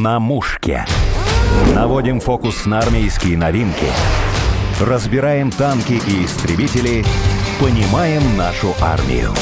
На мушке. Наводим фокус на армейские новинки. Разбираем танки и истребители. Понимаем нашу армию.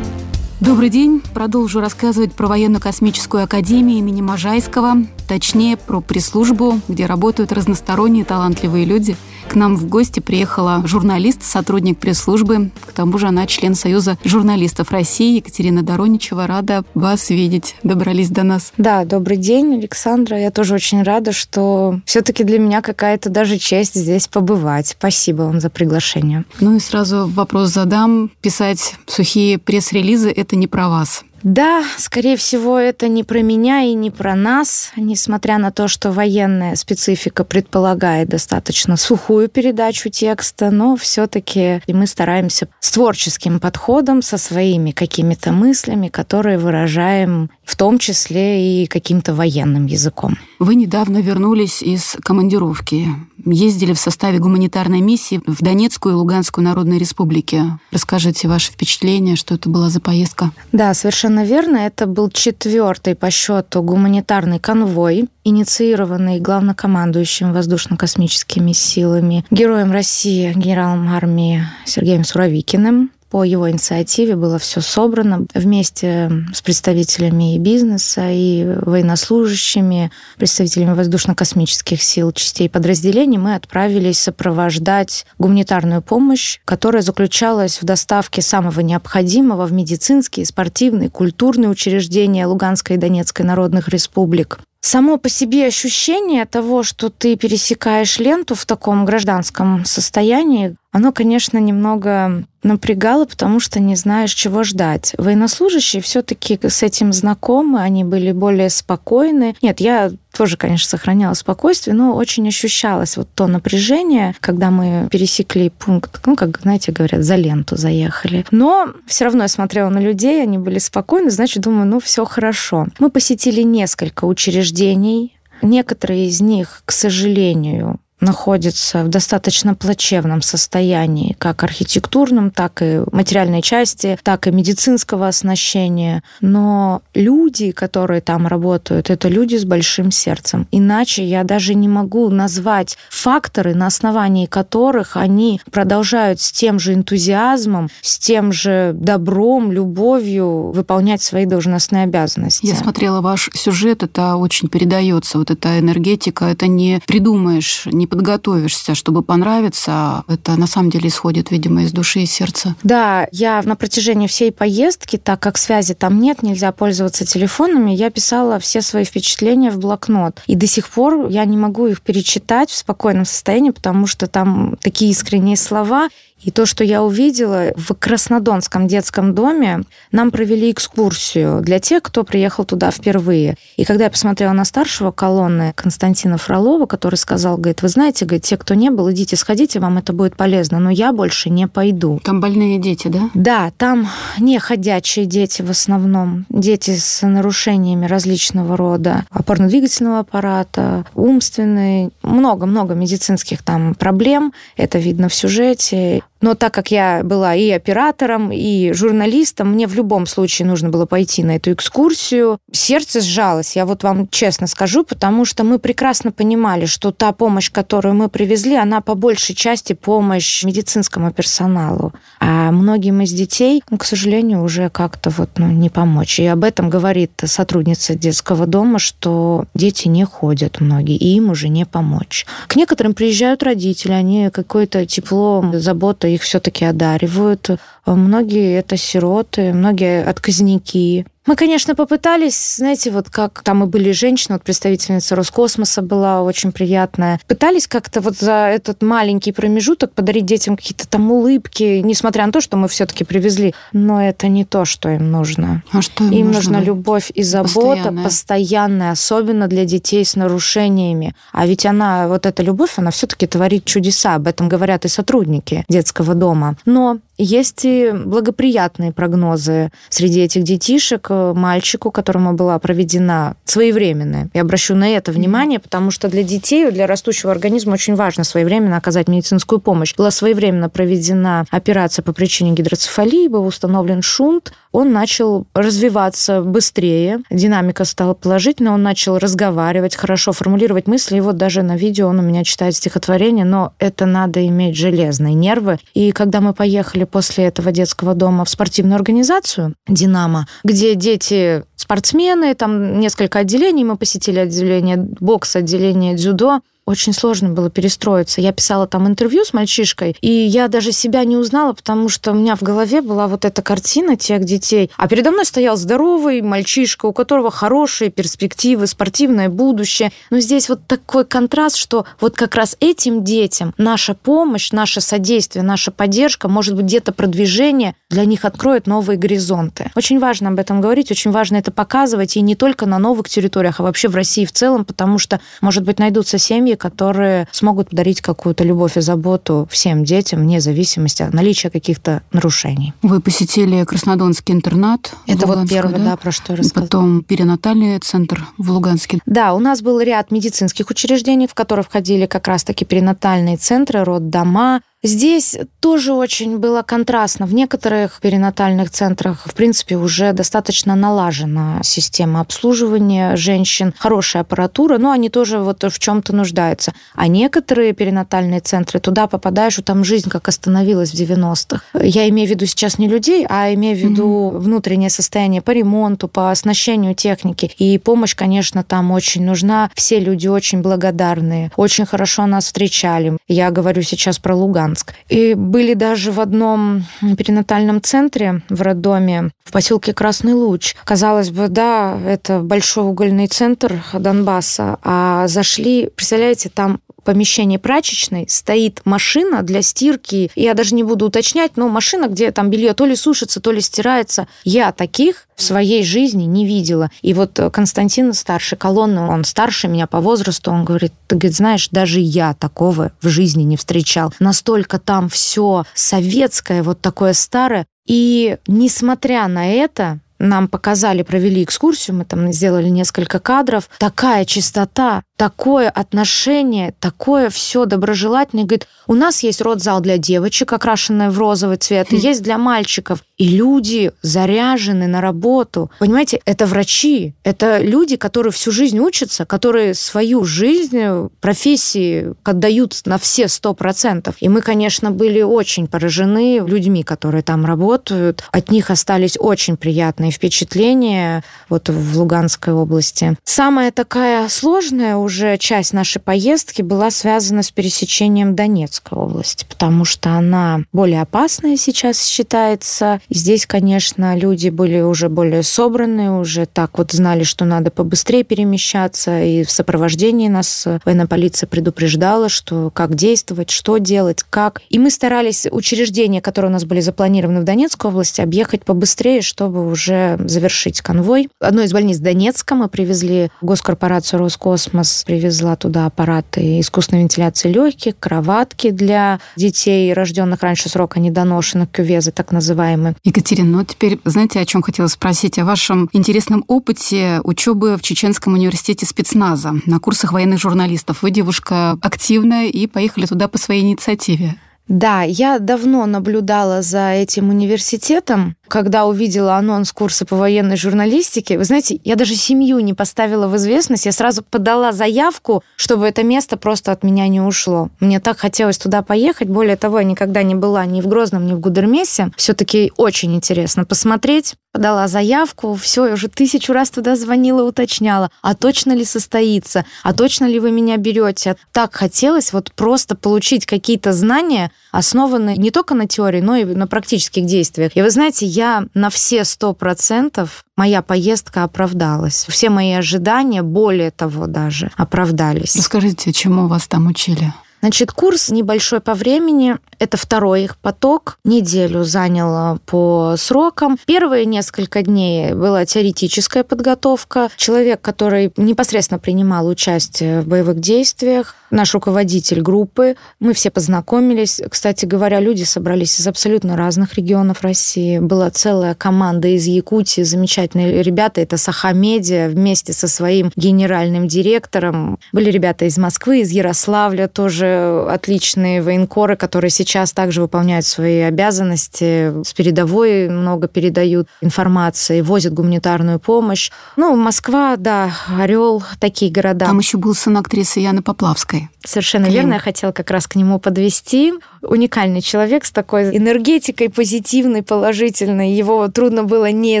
Добрый день. Продолжу рассказывать про военно-космическую академию имени Можайского, точнее, про пресс-службу, где работают разносторонние талантливые люди – к нам в гости приехала журналист, сотрудник пресс-службы. К тому же она член Союза журналистов России Екатерина Дороничева. Рада вас видеть. Добрались до нас. Да, добрый день, Александра. Я тоже очень рада, что все-таки для меня какая-то даже честь здесь побывать. Спасибо вам за приглашение. Ну и сразу вопрос задам. Писать сухие пресс-релизы – это не про вас. Да, скорее всего, это не про меня и не про нас, несмотря на то, что военная специфика предполагает достаточно сухую передачу текста, но все-таки мы стараемся с творческим подходом, со своими какими-то мыслями, которые выражаем в том числе и каким-то военным языком. Вы недавно вернулись из командировки. Ездили в составе гуманитарной миссии в Донецкую и Луганскую народные республики. Расскажите ваши впечатления, что это была за поездка? Да, совершенно верно. Это был четвертый по счету гуманитарный конвой, инициированный главнокомандующим воздушно-космическими силами, героем России, генералом армии Сергеем Суровикиным. По его инициативе было все собрано вместе с представителями и бизнеса, и военнослужащими, представителями воздушно-космических сил, частей подразделений. Мы отправились сопровождать гуманитарную помощь, которая заключалась в доставке самого необходимого в медицинские, спортивные, культурные учреждения Луганской и Донецкой народных республик. Само по себе ощущение того, что ты пересекаешь ленту в таком гражданском состоянии, оно, конечно, немного напрягало, потому что не знаешь, чего ждать. Военнослужащие все-таки с этим знакомы, они были более спокойны. Нет, я тоже, конечно, сохраняла спокойствие, но очень ощущалось вот то напряжение, когда мы пересекли пункт, ну, как, знаете, говорят, за ленту заехали. Но все равно я смотрела на людей, они были спокойны, значит, думаю, ну, все хорошо. Мы посетили несколько учреждений, Некоторые из них, к сожалению, находится в достаточно плачевном состоянии, как архитектурном, так и материальной части, так и медицинского оснащения. Но люди, которые там работают, это люди с большим сердцем. Иначе я даже не могу назвать факторы, на основании которых они продолжают с тем же энтузиазмом, с тем же добром, любовью выполнять свои должностные обязанности. Я смотрела ваш сюжет, это очень передается, вот эта энергетика, это не придумаешь, не подготовишься, чтобы понравиться. Это на самом деле исходит, видимо, из души и сердца. Да, я на протяжении всей поездки, так как связи там нет, нельзя пользоваться телефонами, я писала все свои впечатления в блокнот. И до сих пор я не могу их перечитать в спокойном состоянии, потому что там такие искренние слова. И то, что я увидела в Краснодонском детском доме, нам провели экскурсию для тех, кто приехал туда впервые. И когда я посмотрела на старшего колонны Константина Фролова, который сказал, говорит, вы знаете, говорит, те, кто не был, идите, сходите, вам это будет полезно, но я больше не пойду. Там больные дети, да? Да, там не ходячие дети в основном, дети с нарушениями различного рода, опорно-двигательного аппарата, умственные, много-много медицинских там проблем, это видно в сюжете. Но так как я была и оператором, и журналистом, мне в любом случае нужно было пойти на эту экскурсию. Сердце сжалось, я вот вам честно скажу, потому что мы прекрасно понимали, что та помощь, которую мы привезли, она по большей части помощь медицинскому персоналу. А многим из детей, ну, к сожалению, уже как-то вот ну, не помочь. И об этом говорит сотрудница детского дома, что дети не ходят многие, и им уже не помочь. К некоторым приезжают родители, они какое-то тепло, заботу их все-таки одаривают. Многие это сироты, многие отказники. Мы, конечно, попытались, знаете, вот как там и были женщины, вот представительница Роскосмоса была очень приятная, пытались как-то вот за этот маленький промежуток подарить детям какие-то там улыбки, несмотря на то, что мы все-таки привезли. Но это не то, что им нужно. А что им, им нужно? нужна любовь и забота постоянная. постоянная, особенно для детей с нарушениями. А ведь она, вот эта любовь, она все-таки творит чудеса. Об этом говорят и сотрудники детского дома. Но есть и благоприятные прогнозы среди этих детишек. Мальчику, которому была проведена своевременная, я обращу на это внимание, потому что для детей, для растущего организма очень важно своевременно оказать медицинскую помощь. Была своевременно проведена операция по причине гидроцефалии, был установлен шунт, он начал развиваться быстрее, динамика стала положительной, он начал разговаривать, хорошо формулировать мысли, и вот даже на видео он у меня читает стихотворение, но это надо иметь железные нервы. И когда мы поехали после этого детского дома в спортивную организацию «Динамо», где дети спортсмены, там несколько отделений, мы посетили отделение бокса, отделение дзюдо, очень сложно было перестроиться. Я писала там интервью с мальчишкой, и я даже себя не узнала, потому что у меня в голове была вот эта картина тех детей. А передо мной стоял здоровый мальчишка, у которого хорошие перспективы, спортивное будущее. Но здесь вот такой контраст, что вот как раз этим детям наша помощь, наше содействие, наша поддержка, может быть, где-то продвижение для них откроет новые горизонты. Очень важно об этом говорить, очень важно это показывать, и не только на новых территориях, а вообще в России в целом, потому что, может быть, найдутся семьи, которые смогут подарить какую-то любовь и заботу всем детям, вне зависимости от наличия каких-то нарушений. Вы посетили Краснодонский интернат. Это вот первое, да? да, про что я рассказала. Потом перинатальный центр в Луганске. Да, у нас был ряд медицинских учреждений, в которые входили как раз-таки перинатальные центры, роддома, Здесь тоже очень было контрастно. В некоторых перинатальных центрах, в принципе, уже достаточно налажена система обслуживания женщин, хорошая аппаратура, но они тоже вот в чем-то нуждаются. А некоторые перинатальные центры, туда попадаешь, и там жизнь как остановилась в 90-х. Я имею в виду сейчас не людей, а имею в виду mm-hmm. внутреннее состояние по ремонту, по оснащению техники. И помощь, конечно, там очень нужна. Все люди очень благодарные, очень хорошо нас встречали. Я говорю сейчас про Луган Луганск. И были даже в одном перинатальном центре в роддоме в поселке Красный Луч. Казалось бы, да, это большой угольный центр Донбасса, а зашли, представляете, там помещении прачечной стоит машина для стирки. Я даже не буду уточнять, но машина, где там белье то ли сушится, то ли стирается. Я таких в своей жизни не видела. И вот Константин старший колонны, он старше меня по возрасту, он говорит, ты говорит, знаешь, даже я такого в жизни не встречал. Настолько там все советское, вот такое старое. И несмотря на это, нам показали, провели экскурсию, мы там сделали несколько кадров. Такая чистота, такое отношение, такое все доброжелательное. Говорит, у нас есть родзал для девочек, окрашенная в розовый цвет, и хм. есть для мальчиков. И люди заряжены на работу. Понимаете, это врачи, это люди, которые всю жизнь учатся, которые свою жизнь, профессии отдают на все сто процентов. И мы, конечно, были очень поражены людьми, которые там работают. От них остались очень приятные впечатления вот в Луганской области. Самая такая сложная уже часть нашей поездки была связана с пересечением Донецкой области, потому что она более опасная сейчас считается. И здесь, конечно, люди были уже более собранные, уже так вот знали, что надо побыстрее перемещаться, и в сопровождении нас военная полиция предупреждала, что как действовать, что делать, как. И мы старались учреждения, которые у нас были запланированы в Донецкой области, объехать побыстрее, чтобы уже завершить конвой. Одной из больниц Донецка мы привезли госкорпорацию Роскосмос привезла туда аппараты искусственной вентиляции легких, кроватки для детей, рожденных раньше срока недоношенных, кювезы так называемые. Екатерина, ну теперь знаете, о чем хотела спросить? О вашем интересном опыте учебы в Чеченском университете спецназа на курсах военных журналистов. Вы девушка активная и поехали туда по своей инициативе. Да, я давно наблюдала за этим университетом, когда увидела анонс курса по военной журналистике. Вы знаете, я даже семью не поставила в известность, я сразу подала заявку, чтобы это место просто от меня не ушло. Мне так хотелось туда поехать. Более того, я никогда не была ни в Грозном, ни в Гудермесе. Все-таки очень интересно посмотреть подала заявку, все, я уже тысячу раз туда звонила, уточняла, а точно ли состоится, а точно ли вы меня берете. Так хотелось вот просто получить какие-то знания, основанные не только на теории, но и на практических действиях. И вы знаете, я на все сто процентов моя поездка оправдалась. Все мои ожидания, более того даже, оправдались. Расскажите, чему вас там учили? Значит, курс небольшой по времени. Это второй их поток. Неделю занял по срокам. Первые несколько дней была теоретическая подготовка. Человек, который непосредственно принимал участие в боевых действиях, наш руководитель группы. Мы все познакомились. Кстати говоря, люди собрались из абсолютно разных регионов России. Была целая команда из Якутии, замечательные ребята. Это Сахамедиа вместе со своим генеральным директором. Были ребята из Москвы, из Ярославля тоже отличные военкоры, которые сейчас также выполняют свои обязанности, с передовой много передают информации, возят гуманитарную помощь. Ну, Москва, да, Орел, такие города. Там еще был сын актрисы Яны Поплавской. Совершенно Клим. верно, я хотела как раз к нему подвести. Уникальный человек с такой энергетикой позитивной, положительной. Его трудно было не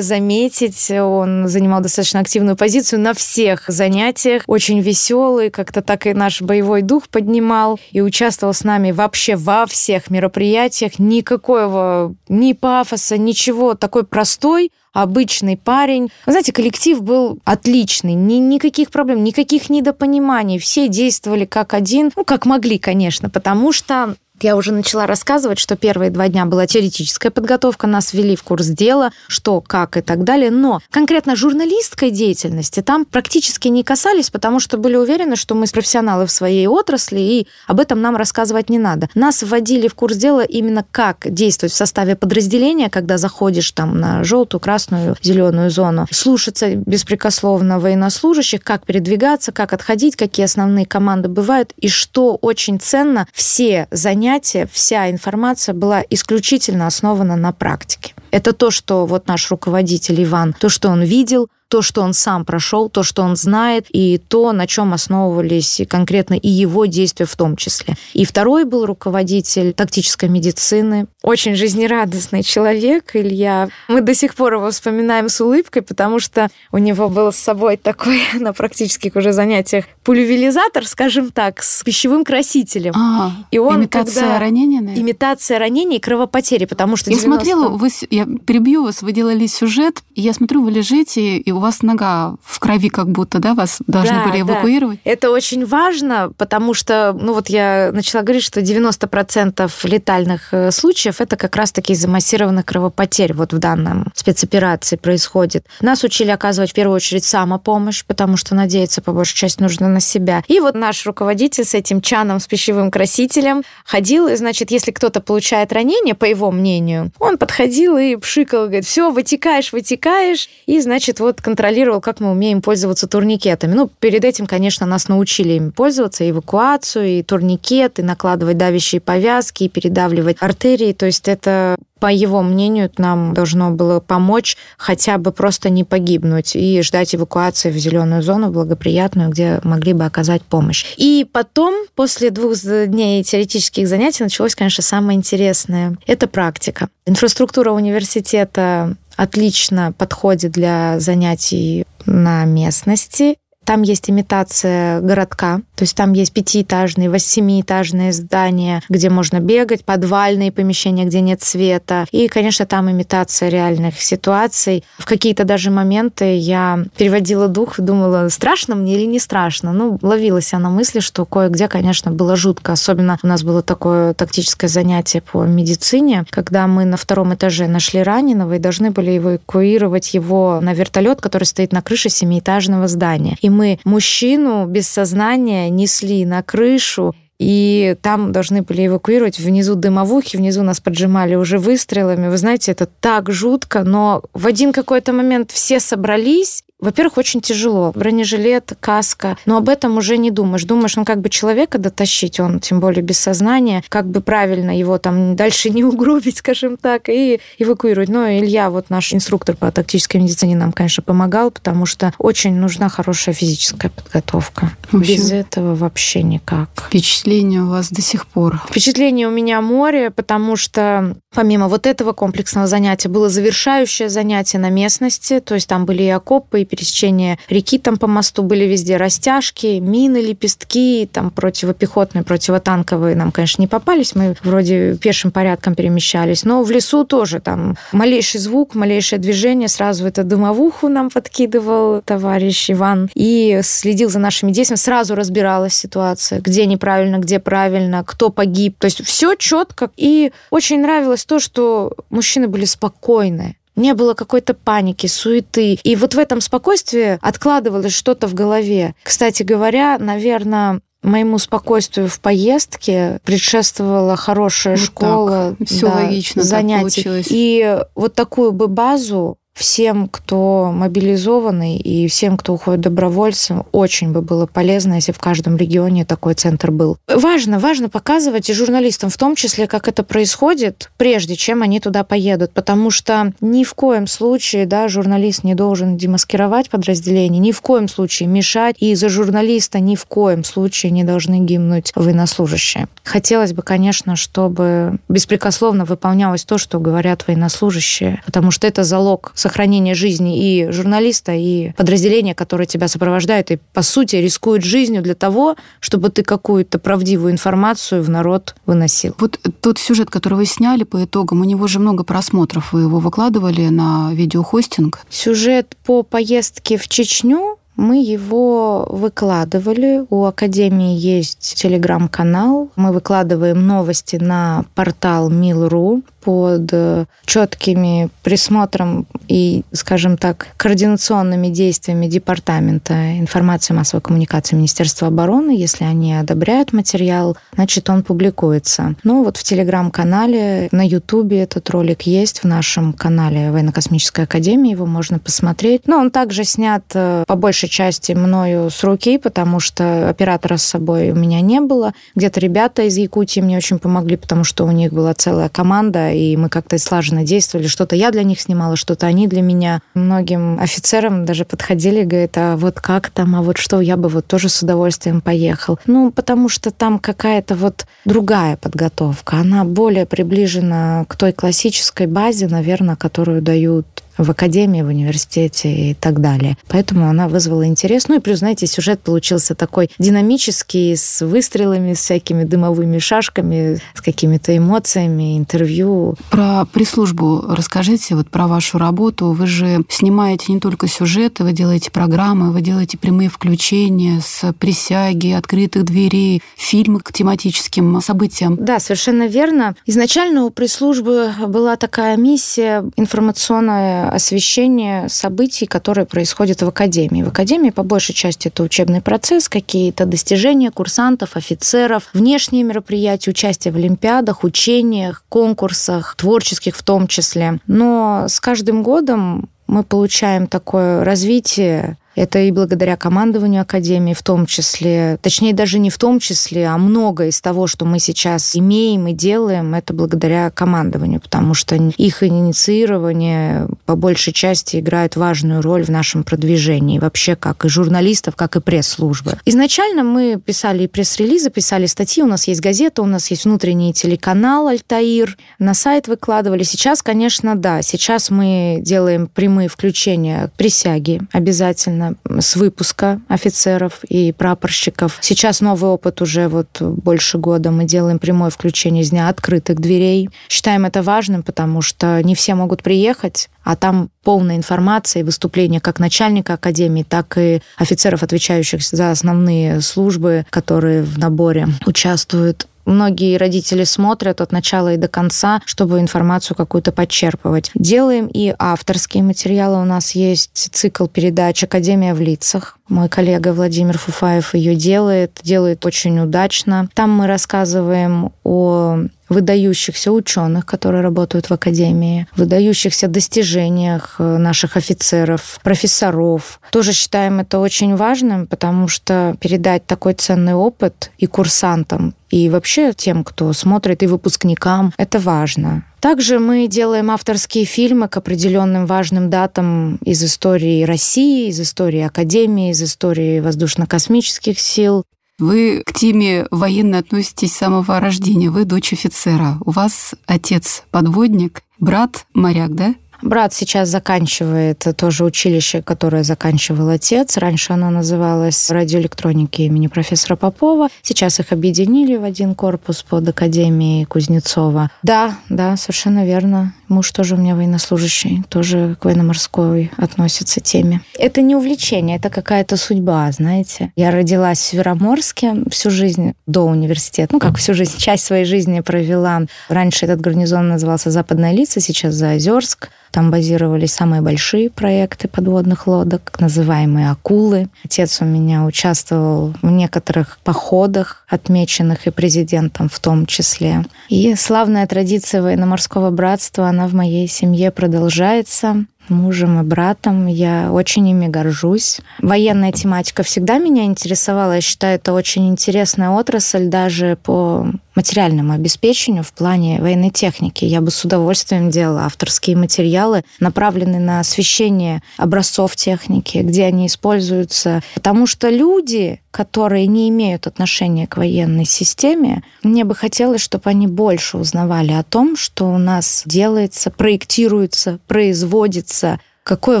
заметить. Он занимал достаточно активную позицию на всех занятиях. Очень веселый, как-то так и наш боевой дух поднимал. И участвовал с нами вообще во всех мероприятиях. Никакого ни пафоса, ничего. Такой простой, обычный парень. Вы знаете, коллектив был отличный, ни, никаких проблем, никаких недопониманий. Все действовали как один, ну, как могли, конечно, потому что я уже начала рассказывать, что первые два дня была теоретическая подготовка, нас ввели в курс дела, что, как и так далее, но конкретно журналистской деятельности там практически не касались, потому что были уверены, что мы профессионалы в своей отрасли, и об этом нам рассказывать не надо. Нас вводили в курс дела именно как действовать в составе подразделения, когда заходишь там на желтую, красную, зеленую зону, слушаться беспрекословно военнослужащих, как передвигаться, как отходить, какие основные команды бывают, и что очень ценно, все занятия занятия вся информация была исключительно основана на практике. Это то, что вот наш руководитель Иван, то, что он видел, то, что он сам прошел, то, что он знает, и то, на чем основывались конкретно и его действия в том числе. И второй был руководитель тактической медицины, очень жизнерадостный человек, Илья. Мы до сих пор его вспоминаем с улыбкой, потому что у него был с собой такой на практических уже занятиях пульверизатор, скажем так, с пищевым красителем. А, и он, имитация когда... ранения, наверное? Имитация ранения и кровопотери, потому что... Я 90... смотрела, вы, я перебью вас, вы делали сюжет, и я смотрю, вы лежите, и у вас нога в крови как будто, да, вас должны да, были эвакуировать? Да. Это очень важно, потому что, ну вот я начала говорить, что 90% летальных э, случаев это как раз-таки из-за массированных кровопотерь вот в данном спецоперации происходит. Нас учили оказывать в первую очередь самопомощь, потому что надеяться по большей части нужно на себя. И вот наш руководитель с этим чаном, с пищевым красителем ходил, и, значит, если кто-то получает ранение, по его мнению, он подходил и пшикал, говорит, все, вытекаешь, вытекаешь, и, значит, вот контролировал, как мы умеем пользоваться турникетами. Ну, перед этим, конечно, нас научили им пользоваться, эвакуацию, и турникеты, накладывать давящие повязки, и передавливать артерии. То есть это по его мнению, нам должно было помочь хотя бы просто не погибнуть и ждать эвакуации в зеленую зону благоприятную, где могли бы оказать помощь. И потом, после двух дней теоретических занятий, началось, конечно, самое интересное. Это практика. Инфраструктура университета отлично подходит для занятий на местности. Там есть имитация городка, то есть там есть пятиэтажные, восьмиэтажные здания, где можно бегать, подвальные помещения, где нет света. И, конечно, там имитация реальных ситуаций. В какие-то даже моменты я переводила дух думала, страшно мне или не страшно. Ну, ловилась я на мысли, что кое-где, конечно, было жутко. Особенно у нас было такое тактическое занятие по медицине, когда мы на втором этаже нашли раненого и должны были эвакуировать его на вертолет, который стоит на крыше семиэтажного здания. И мы мужчину без сознания несли на крышу, и там должны были эвакуировать внизу дымовухи, внизу нас поджимали уже выстрелами. Вы знаете, это так жутко, но в один какой-то момент все собрались, во-первых, очень тяжело. Бронежилет, каска. Но об этом уже не думаешь. Думаешь, ну как бы человека дотащить, он тем более без сознания, как бы правильно его там дальше не угробить, скажем так, и эвакуировать. Но Илья, вот наш инструктор по тактической медицине, нам, конечно, помогал, потому что очень нужна хорошая физическая подготовка. Общем, без этого вообще никак. Впечатление у вас до сих пор? Впечатление у меня море, потому что помимо вот этого комплексного занятия было завершающее занятие на местности, то есть там были и окопы, и пересечения реки там по мосту были везде растяжки, мины, лепестки, там противопехотные, противотанковые нам, конечно, не попались, мы вроде пешим порядком перемещались, но в лесу тоже там малейший звук, малейшее движение, сразу это дымовуху нам подкидывал товарищ Иван и следил за нашими действиями, сразу разбиралась ситуация, где неправильно, где правильно, кто погиб, то есть все четко. И очень нравилось то, что мужчины были спокойны не было какой-то паники, суеты. И вот в этом спокойствии откладывалось что-то в голове. Кстати говоря, наверное, моему спокойствию в поездке предшествовала хорошая вот школа, Все да, логично занятий. И вот такую бы базу всем, кто мобилизованный и всем, кто уходит добровольцем, очень бы было полезно, если в каждом регионе такой центр был. Важно, важно показывать и журналистам в том числе, как это происходит, прежде чем они туда поедут, потому что ни в коем случае да, журналист не должен демаскировать подразделение, ни в коем случае мешать, и за журналиста ни в коем случае не должны гимнуть военнослужащие. Хотелось бы, конечно, чтобы беспрекословно выполнялось то, что говорят военнослужащие, потому что это залог сохранения жизни и журналиста, и подразделения, которое тебя сопровождает, и, по сути, рискует жизнью для того, чтобы ты какую-то правдивую информацию в народ выносил. Вот тот сюжет, который вы сняли по итогам, у него же много просмотров. Вы его выкладывали на видеохостинг? Сюжет по поездке в Чечню мы его выкладывали. У Академии есть телеграм-канал. Мы выкладываем новости на портал Мил.ру под э, четкими присмотром и, скажем так, координационными действиями Департамента информации и массовой коммуникации Министерства обороны. Если они одобряют материал, значит, он публикуется. Ну, вот в Телеграм-канале, на Ютубе этот ролик есть, в нашем канале Военно-космической академии его можно посмотреть. Но он также снят э, по большей части мною с руки, потому что оператора с собой у меня не было. Где-то ребята из Якутии мне очень помогли, потому что у них была целая команда, и мы как-то слаженно действовали. Что-то я для них снимала, что-то они для меня. Многим офицерам даже подходили, говорят, а вот как там, а вот что, я бы вот тоже с удовольствием поехал. Ну, потому что там какая-то вот другая подготовка. Она более приближена к той классической базе, наверное, которую дают в академии, в университете и так далее. Поэтому она вызвала интерес. Ну и плюс, знаете, сюжет получился такой динамический, с выстрелами, с всякими дымовыми шашками, с какими-то эмоциями, интервью. Про пресс-службу расскажите, вот про вашу работу. Вы же снимаете не только сюжеты, вы делаете программы, вы делаете прямые включения с присяги, открытых дверей, фильмы к тематическим событиям. Да, совершенно верно. Изначально у пресс-службы была такая миссия информационная освещение событий, которые происходят в академии. В академии, по большей части, это учебный процесс, какие-то достижения курсантов, офицеров, внешние мероприятия, участие в олимпиадах, учениях, конкурсах, творческих в том числе. Но с каждым годом мы получаем такое развитие это и благодаря командованию Академии в том числе, точнее даже не в том числе, а многое из того, что мы сейчас имеем и делаем, это благодаря командованию, потому что их инициирование по большей части играет важную роль в нашем продвижении, вообще как и журналистов, как и пресс-службы. Изначально мы писали и пресс-релизы, писали статьи, у нас есть газета, у нас есть внутренний телеканал «Альтаир», на сайт выкладывали. Сейчас, конечно, да, сейчас мы делаем прямые включения присяги обязательно, с выпуска офицеров и прапорщиков. Сейчас новый опыт уже вот больше года. Мы делаем прямое включение из дня открытых дверей. Считаем это важным, потому что не все могут приехать, а там полная информация и выступления как начальника академии, так и офицеров, отвечающих за основные службы, которые в наборе участвуют. Многие родители смотрят от начала и до конца, чтобы информацию какую-то подчерпывать. Делаем и авторские материалы. У нас есть цикл передач «Академия в лицах». Мой коллега Владимир Фуфаев ее делает, делает очень удачно. Там мы рассказываем о выдающихся ученых, которые работают в академии, выдающихся достижениях э, наших офицеров, профессоров. Тоже считаем это очень важным, потому что передать такой ценный опыт и курсантам, и вообще тем, кто смотрит, и выпускникам, это важно. Также мы делаем авторские фильмы к определенным важным датам из истории России, из истории Академии, из истории воздушно-космических сил. Вы к теме военной относитесь с самого рождения. Вы дочь офицера. У вас отец подводник, брат моряк, да? Брат сейчас заканчивает тоже училище, которое заканчивал отец. Раньше оно называлось радиоэлектроники имени профессора Попова. Сейчас их объединили в один корпус под Академией Кузнецова. Да, да, совершенно верно. Муж тоже у меня военнослужащий, тоже к военно-морской относится теме. Это не увлечение, это какая-то судьба, знаете. Я родилась в Североморске всю жизнь до университета. Ну, как всю жизнь, часть своей жизни провела. Раньше этот гарнизон назывался Западная лица, сейчас Заозерск. Там базировались самые большие проекты подводных лодок, называемые «Акулы». Отец у меня участвовал в некоторых походах, отмеченных и президентом в том числе. И славная традиция военно-морского братства, она в моей семье продолжается. мужем и братом. Я очень ими горжусь. Военная тематика всегда меня интересовала. Я считаю, это очень интересная отрасль даже по материальному обеспечению в плане военной техники. Я бы с удовольствием делала авторские материалы, направленные на освещение образцов техники, где они используются. Потому что люди, которые не имеют отношения к военной системе, мне бы хотелось, чтобы они больше узнавали о том, что у нас делается, проектируется, производится, какое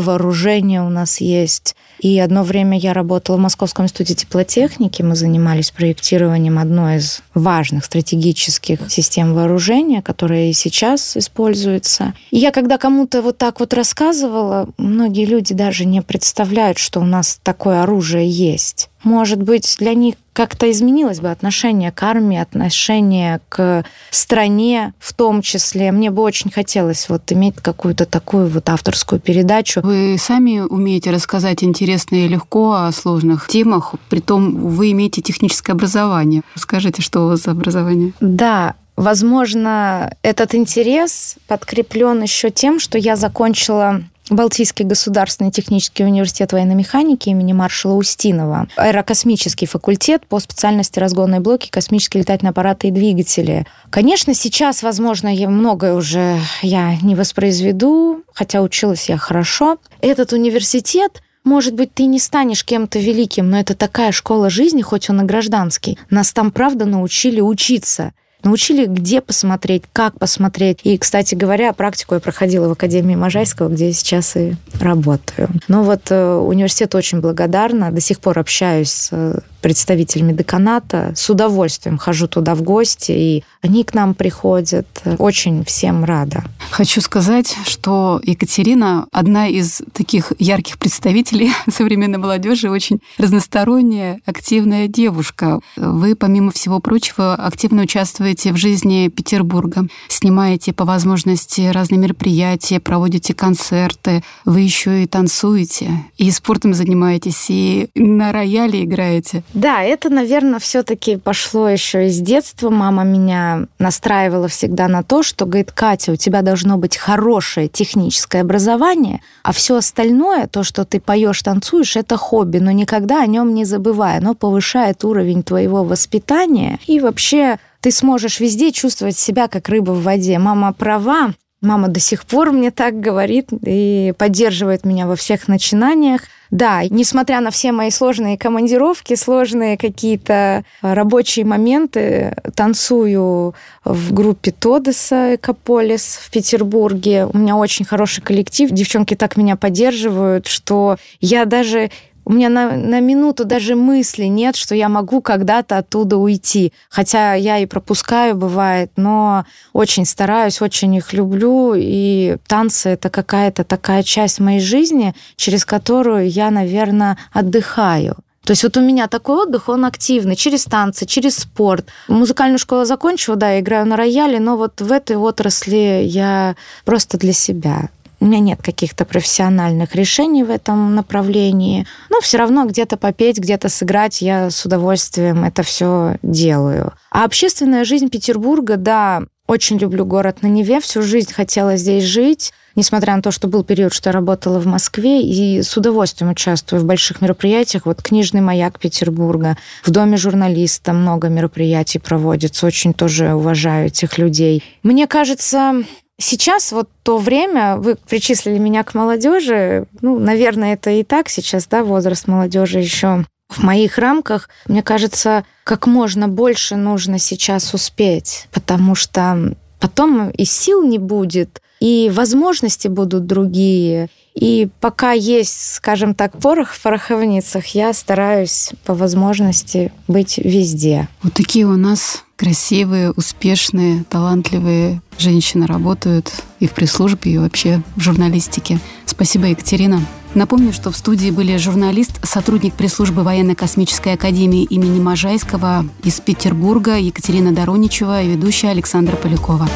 вооружение у нас есть. И одно время я работала в Московском институте теплотехники. Мы занимались проектированием одной из важных стратегических систем вооружения, которая и сейчас используется. И я когда кому-то вот так вот рассказывала, многие люди даже не представляют, что у нас такое оружие есть. Может быть, для них как-то изменилось бы отношение к армии, отношение к стране в том числе. Мне бы очень хотелось вот иметь какую-то такую вот авторскую передачу. Вы сами умеете рассказать интересно и легко о сложных темах, при том вы имеете техническое образование. Скажите, что у вас за образование? Да, Возможно, этот интерес подкреплен еще тем, что я закончила Балтийский государственный технический университет военной механики имени маршала Устинова, аэрокосмический факультет по специальности разгонные блоки, космические летательные аппараты и двигатели. Конечно, сейчас, возможно, я многое уже я не воспроизведу, хотя училась я хорошо. Этот университет может быть, ты не станешь кем-то великим, но это такая школа жизни, хоть он и гражданский. Нас там, правда, научили учиться. Научили, где посмотреть, как посмотреть. И, кстати говоря, практику я проходила в Академии Можайского, где я сейчас и работаю. Но вот э, университет очень благодарна. До сих пор общаюсь с представителями деканата. С удовольствием хожу туда в гости, и они к нам приходят. Очень всем рада. Хочу сказать, что Екатерина одна из таких ярких представителей современной молодежи, очень разносторонняя, активная девушка. Вы, помимо всего прочего, активно участвуете в жизни Петербурга, снимаете по возможности разные мероприятия, проводите концерты, вы еще и танцуете, и спортом занимаетесь, и на рояле играете. Да, это, наверное, все-таки пошло еще из детства. Мама меня настраивала всегда на то, что говорит, Катя, у тебя должно быть хорошее техническое образование, а все остальное, то, что ты поешь, танцуешь, это хобби, но никогда о нем не забывай. Оно повышает уровень твоего воспитания и вообще ты сможешь везде чувствовать себя как рыба в воде. Мама права, Мама до сих пор мне так говорит и поддерживает меня во всех начинаниях. Да, несмотря на все мои сложные командировки, сложные какие-то рабочие моменты, танцую в группе Тодеса Экополис в Петербурге. У меня очень хороший коллектив. Девчонки так меня поддерживают, что я даже у меня на, на минуту даже мысли нет, что я могу когда-то оттуда уйти. Хотя я и пропускаю, бывает, но очень стараюсь, очень их люблю. И танцы — это какая-то такая часть моей жизни, через которую я, наверное, отдыхаю. То есть вот у меня такой отдых, он активный, через танцы, через спорт. Музыкальную школу закончила, да, я играю на рояле, но вот в этой отрасли я просто для себя. У меня нет каких-то профессиональных решений в этом направлении, но все равно где-то попеть, где-то сыграть я с удовольствием это все делаю. А общественная жизнь Петербурга, да, очень люблю город на Неве, всю жизнь хотела здесь жить, несмотря на то, что был период, что я работала в Москве, и с удовольствием участвую в больших мероприятиях. Вот книжный маяк Петербурга, в Доме журналиста много мероприятий проводится, очень тоже уважаю этих людей. Мне кажется, Сейчас вот то время, вы причислили меня к молодежи, ну, наверное, это и так сейчас, да, возраст молодежи еще в моих рамках, мне кажется, как можно больше нужно сейчас успеть, потому что потом и сил не будет, и возможности будут другие. И пока есть, скажем так, порох в пороховницах, я стараюсь по возможности быть везде. Вот такие у нас красивые, успешные, талантливые женщины работают и в пресс-службе, и вообще в журналистике. Спасибо, Екатерина. Напомню, что в студии были журналист, сотрудник пресс-службы военно-космической академии имени Можайского из Петербурга Екатерина Дороничева и ведущая Александра Полякова.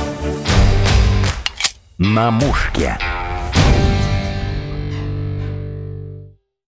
На мушке.